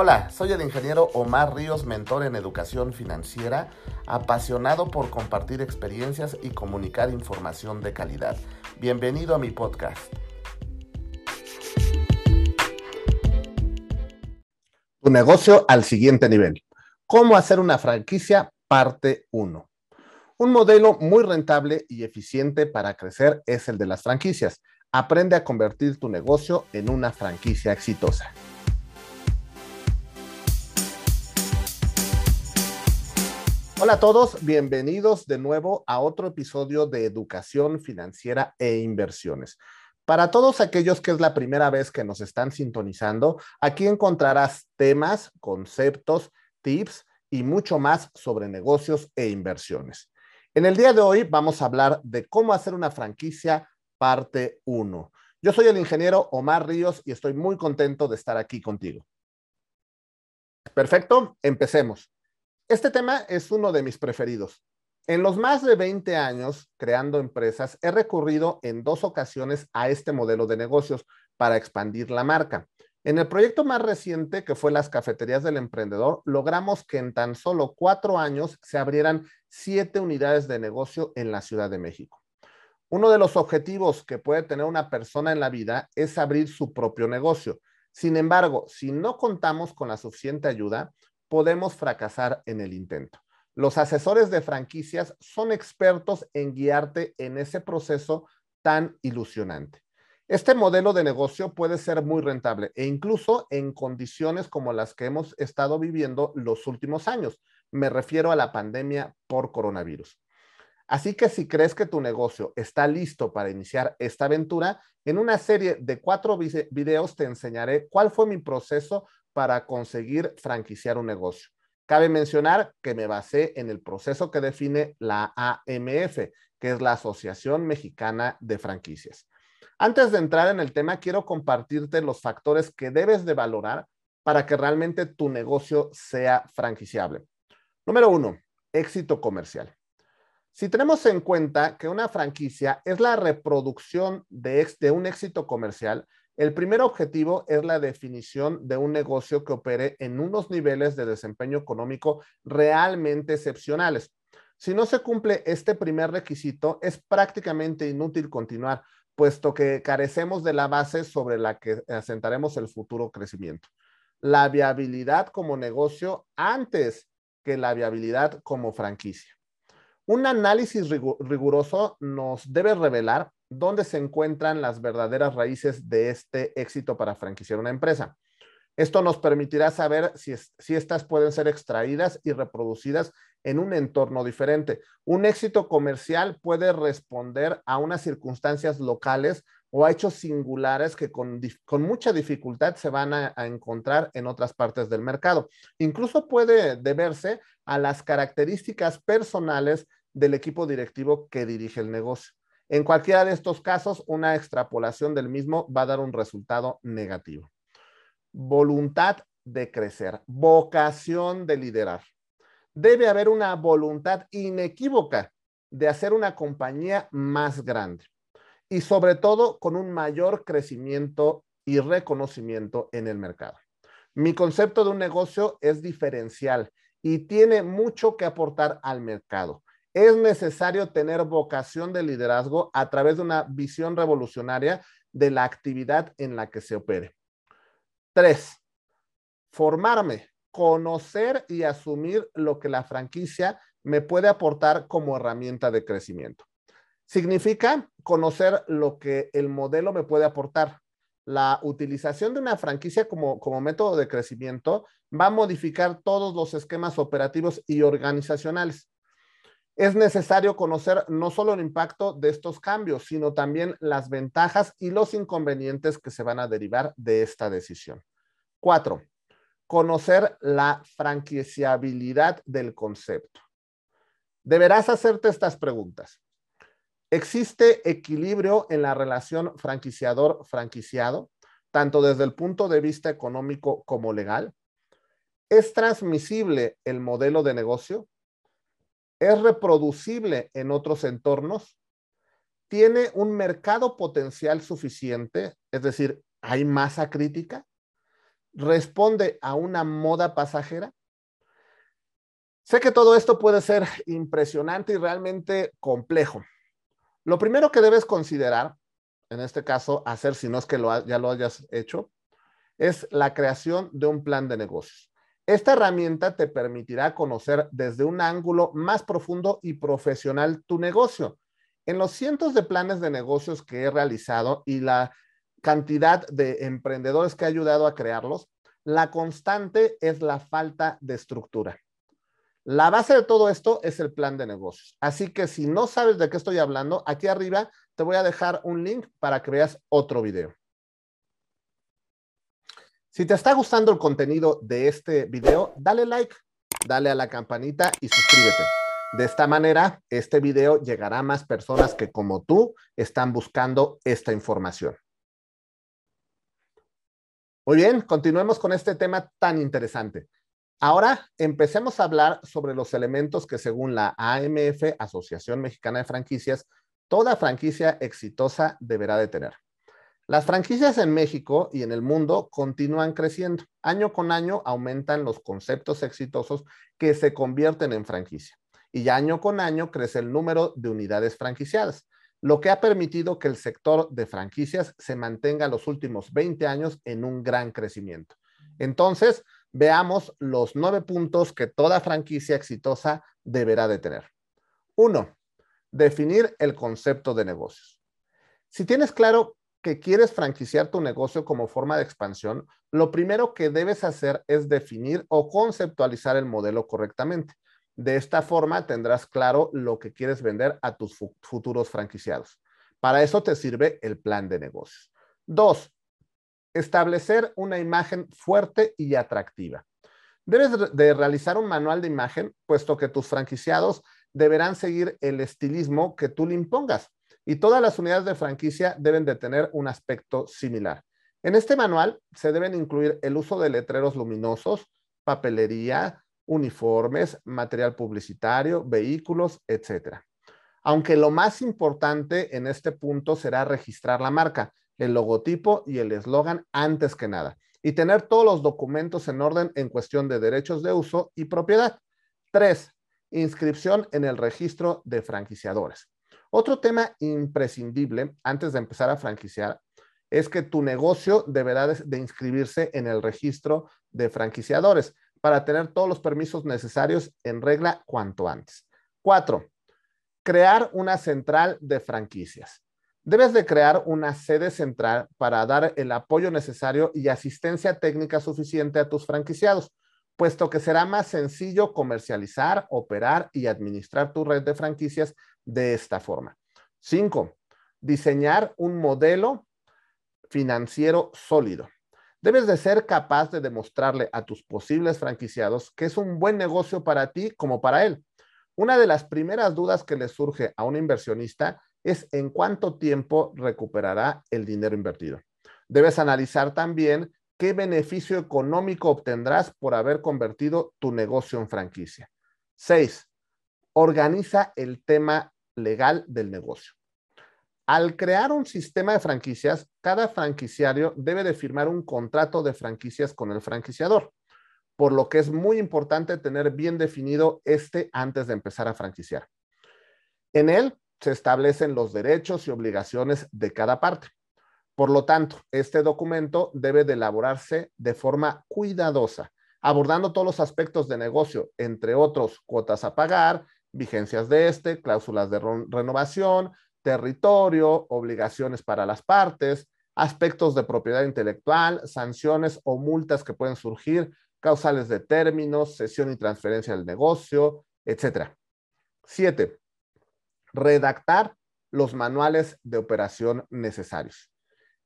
Hola, soy el ingeniero Omar Ríos, mentor en educación financiera, apasionado por compartir experiencias y comunicar información de calidad. Bienvenido a mi podcast. Tu negocio al siguiente nivel. ¿Cómo hacer una franquicia? Parte 1. Un modelo muy rentable y eficiente para crecer es el de las franquicias. Aprende a convertir tu negocio en una franquicia exitosa. Hola a todos, bienvenidos de nuevo a otro episodio de Educación Financiera e Inversiones. Para todos aquellos que es la primera vez que nos están sintonizando, aquí encontrarás temas, conceptos, tips y mucho más sobre negocios e inversiones. En el día de hoy vamos a hablar de cómo hacer una franquicia parte 1. Yo soy el ingeniero Omar Ríos y estoy muy contento de estar aquí contigo. Perfecto, empecemos. Este tema es uno de mis preferidos. En los más de 20 años creando empresas, he recurrido en dos ocasiones a este modelo de negocios para expandir la marca. En el proyecto más reciente, que fue las cafeterías del emprendedor, logramos que en tan solo cuatro años se abrieran siete unidades de negocio en la Ciudad de México. Uno de los objetivos que puede tener una persona en la vida es abrir su propio negocio. Sin embargo, si no contamos con la suficiente ayuda, podemos fracasar en el intento. Los asesores de franquicias son expertos en guiarte en ese proceso tan ilusionante. Este modelo de negocio puede ser muy rentable e incluso en condiciones como las que hemos estado viviendo los últimos años. Me refiero a la pandemia por coronavirus. Así que si crees que tu negocio está listo para iniciar esta aventura, en una serie de cuatro videos te enseñaré cuál fue mi proceso para conseguir franquiciar un negocio. Cabe mencionar que me basé en el proceso que define la AMF, que es la Asociación Mexicana de Franquicias. Antes de entrar en el tema, quiero compartirte los factores que debes de valorar para que realmente tu negocio sea franquiciable. Número uno, éxito comercial. Si tenemos en cuenta que una franquicia es la reproducción de, de un éxito comercial, el primer objetivo es la definición de un negocio que opere en unos niveles de desempeño económico realmente excepcionales. Si no se cumple este primer requisito, es prácticamente inútil continuar, puesto que carecemos de la base sobre la que asentaremos el futuro crecimiento. La viabilidad como negocio antes que la viabilidad como franquicia. Un análisis riguroso nos debe revelar dónde se encuentran las verdaderas raíces de este éxito para franquiciar una empresa. Esto nos permitirá saber si, estas pueden ser extraídas y reproducidas en un entorno diferente. Un éxito comercial puede responder a unas circunstancias locales o a hechos singulares que con, mucha dificultad se van a, encontrar en otras partes del mercado. Incluso puede deberse a las características personales del equipo directivo que dirige el negocio. En cualquiera de estos casos, una extrapolación del mismo va a dar un resultado negativo. Voluntad de crecer, vocación de liderar. Debe haber una voluntad inequívoca de hacer una compañía más grande y sobre todo con un mayor crecimiento y reconocimiento en el mercado. Mi concepto de un negocio es diferencial y tiene mucho que aportar al mercado es necesario tener vocación de liderazgo a través de una visión revolucionaria de la actividad en la que se opere. Tres, formarme, conocer y asumir lo que la franquicia me puede aportar como herramienta de crecimiento. Significa conocer lo que el modelo me puede aportar. La utilización de una franquicia como, como método de crecimiento va a modificar todos los esquemas operativos y organizacionales es necesario conocer no solo el impacto de estos cambios, sino también las ventajas y los inconvenientes que se van a derivar de esta decisión. Cuatro, conocer la franquiciabilidad del concepto. Deberás hacerte estas preguntas. ¿Existe equilibrio en la relación franquiciador-franquiciado, tanto desde el punto de vista económico como legal? ¿Es transmisible el modelo de negocio? Es reproducible en otros entornos, tiene un mercado potencial suficiente, es decir, hay masa crítica, responde a una moda pasajera? Sé que todo esto puede ser impresionante y realmente complejo. Lo primero que debes considerar, en este caso, hacer si no es que ya lo hayas hecho, es la creación de un plan de negocios. Esta herramienta te permitirá conocer desde un ángulo más profundo y profesional tu negocio. En los cientos de planes de negocios que he realizado y la cantidad de emprendedores que he ayudado a crearlos, la constante es la falta de estructura. La base de todo esto es el plan de negocios. Así que si no sabes de qué estoy hablando, aquí arriba te voy a dejar un link para que veas otro video. Si te está gustando el contenido de este video, dale like, dale a la campanita y suscríbete. De esta manera, este video llegará a más personas que como tú están buscando esta información. Muy bien, continuemos con este tema tan interesante. Ahora empecemos a hablar sobre los elementos que según la AMF, Asociación Mexicana de Franquicias, toda franquicia exitosa deberá de tener. Las franquicias en México y en el mundo continúan creciendo. Año con año aumentan los conceptos exitosos que se convierten en franquicia. Y año con año crece el número de unidades franquiciadas, lo que ha permitido que el sector de franquicias se mantenga los últimos 20 años en un gran crecimiento. Entonces, veamos los nueve puntos que toda franquicia exitosa deberá de tener. Uno, definir el concepto de negocios. Si tienes claro quieres franquiciar tu negocio como forma de expansión, lo primero que debes hacer es definir o conceptualizar el modelo correctamente. De esta forma tendrás claro lo que quieres vender a tus futuros franquiciados. Para eso te sirve el plan de negocios. Dos, establecer una imagen fuerte y atractiva. Debes de realizar un manual de imagen, puesto que tus franquiciados deberán seguir el estilismo que tú le impongas y todas las unidades de franquicia deben de tener un aspecto similar. En este manual se deben incluir el uso de letreros luminosos, papelería, uniformes, material publicitario, vehículos, etc. Aunque lo más importante en este punto será registrar la marca, el logotipo y el eslogan antes que nada, y tener todos los documentos en orden en cuestión de derechos de uso y propiedad. Tres, inscripción en el registro de franquiciadores. Otro tema imprescindible antes de empezar a franquiciar es que tu negocio deberá de, inscribirse en el registro de franquiciadores para tener todos los permisos necesarios en regla cuanto antes. Cuatro, crear una central de franquicias. Debes de crear una sede central para dar el apoyo necesario y asistencia técnica suficiente a tus franquiciados, puesto que será más sencillo comercializar, operar y administrar tu red de franquicias de esta forma. Cinco, diseñar un modelo financiero sólido. Debes de ser capaz de demostrarle a tus posibles franquiciados que es un buen negocio para ti como para él. Una de las primeras dudas que le surge a un inversionista es en cuánto tiempo recuperará el dinero invertido. Debes analizar también qué beneficio económico obtendrás por haber convertido tu negocio en franquicia. Seis, organiza el tema legal del negocio. Al crear un sistema de franquicias, cada franquiciario debe de firmar un contrato de franquicias con el franquiciador, por lo que es muy importante tener bien definido este antes de empezar a franquiciar. En él se establecen los derechos y obligaciones de cada parte. Por lo tanto, este documento debe de elaborarse de forma cuidadosa, abordando todos los aspectos de negocio, entre otros cuotas a pagar, vigencias de este, cláusulas de renovación, territorio, obligaciones para las partes, aspectos de propiedad intelectual, sanciones o multas que pueden surgir, causales de términos, cesión y transferencia del negocio, etc. Siete, redactar los manuales de operación necesarios.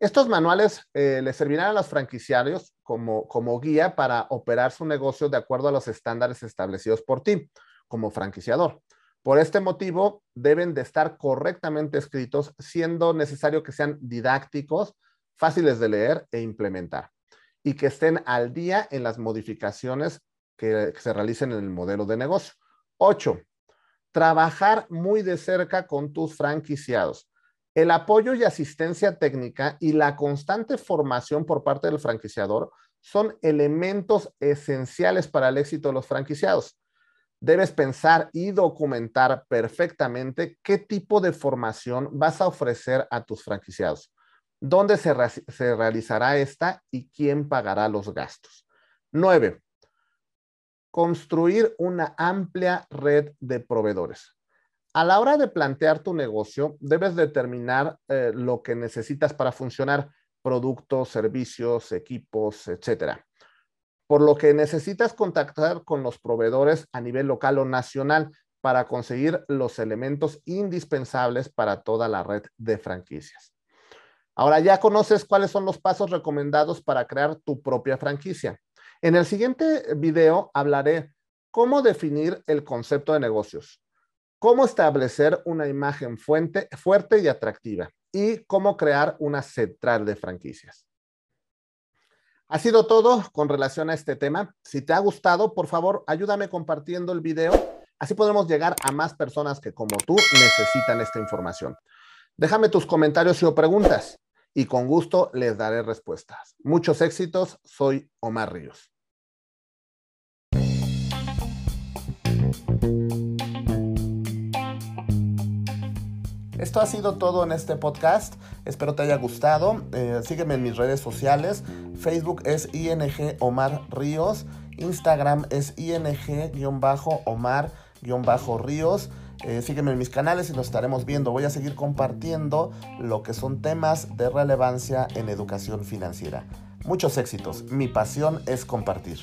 Estos manuales eh, les servirán a los franquiciarios como, como guía para operar su negocio de acuerdo a los estándares establecidos por ti como franquiciador. Por este motivo, deben de estar correctamente escritos, siendo necesario que sean didácticos, fáciles de leer e implementar, y que estén al día en las modificaciones que, se realicen en el modelo de negocio. Ocho, trabajar muy de cerca con tus franquiciados. El apoyo y asistencia técnica y la constante formación por parte del franquiciador son elementos esenciales para el éxito de los franquiciados. Debes pensar y documentar perfectamente qué tipo de formación vas a ofrecer a tus franquiciados, dónde se, realizará esta y quién pagará los gastos. Nueve, construir una amplia red de proveedores. A la hora de plantear tu negocio, debes determinar eh, lo que necesitas para funcionar, productos, servicios, equipos, etcétera. Por lo que necesitas contactar con los proveedores a nivel local o nacional para conseguir los elementos indispensables para toda la red de franquicias. Ahora ya conoces cuáles son los pasos recomendados para crear tu propia franquicia. En el siguiente video hablaré cómo definir el concepto de negocios, cómo establecer una imagen fuerte y atractiva y cómo crear una central de franquicias. Ha sido todo con relación a este tema. Si te ha gustado, por favor, ayúdame compartiendo el video. Así podremos llegar a más personas que como tú necesitan esta información. Déjame tus comentarios o preguntas y con gusto les daré respuestas. Muchos éxitos, soy Omar Ríos. Esto ha sido todo en este podcast. Espero te haya gustado. Eh, sígueme en mis redes sociales. Facebook es ING Omar Ríos. Instagram es ING-Omar-Ríos. Eh, sígueme en mis canales y nos estaremos viendo. Voy a seguir compartiendo lo que son temas de relevancia en educación financiera. Muchos éxitos. Mi pasión es compartir.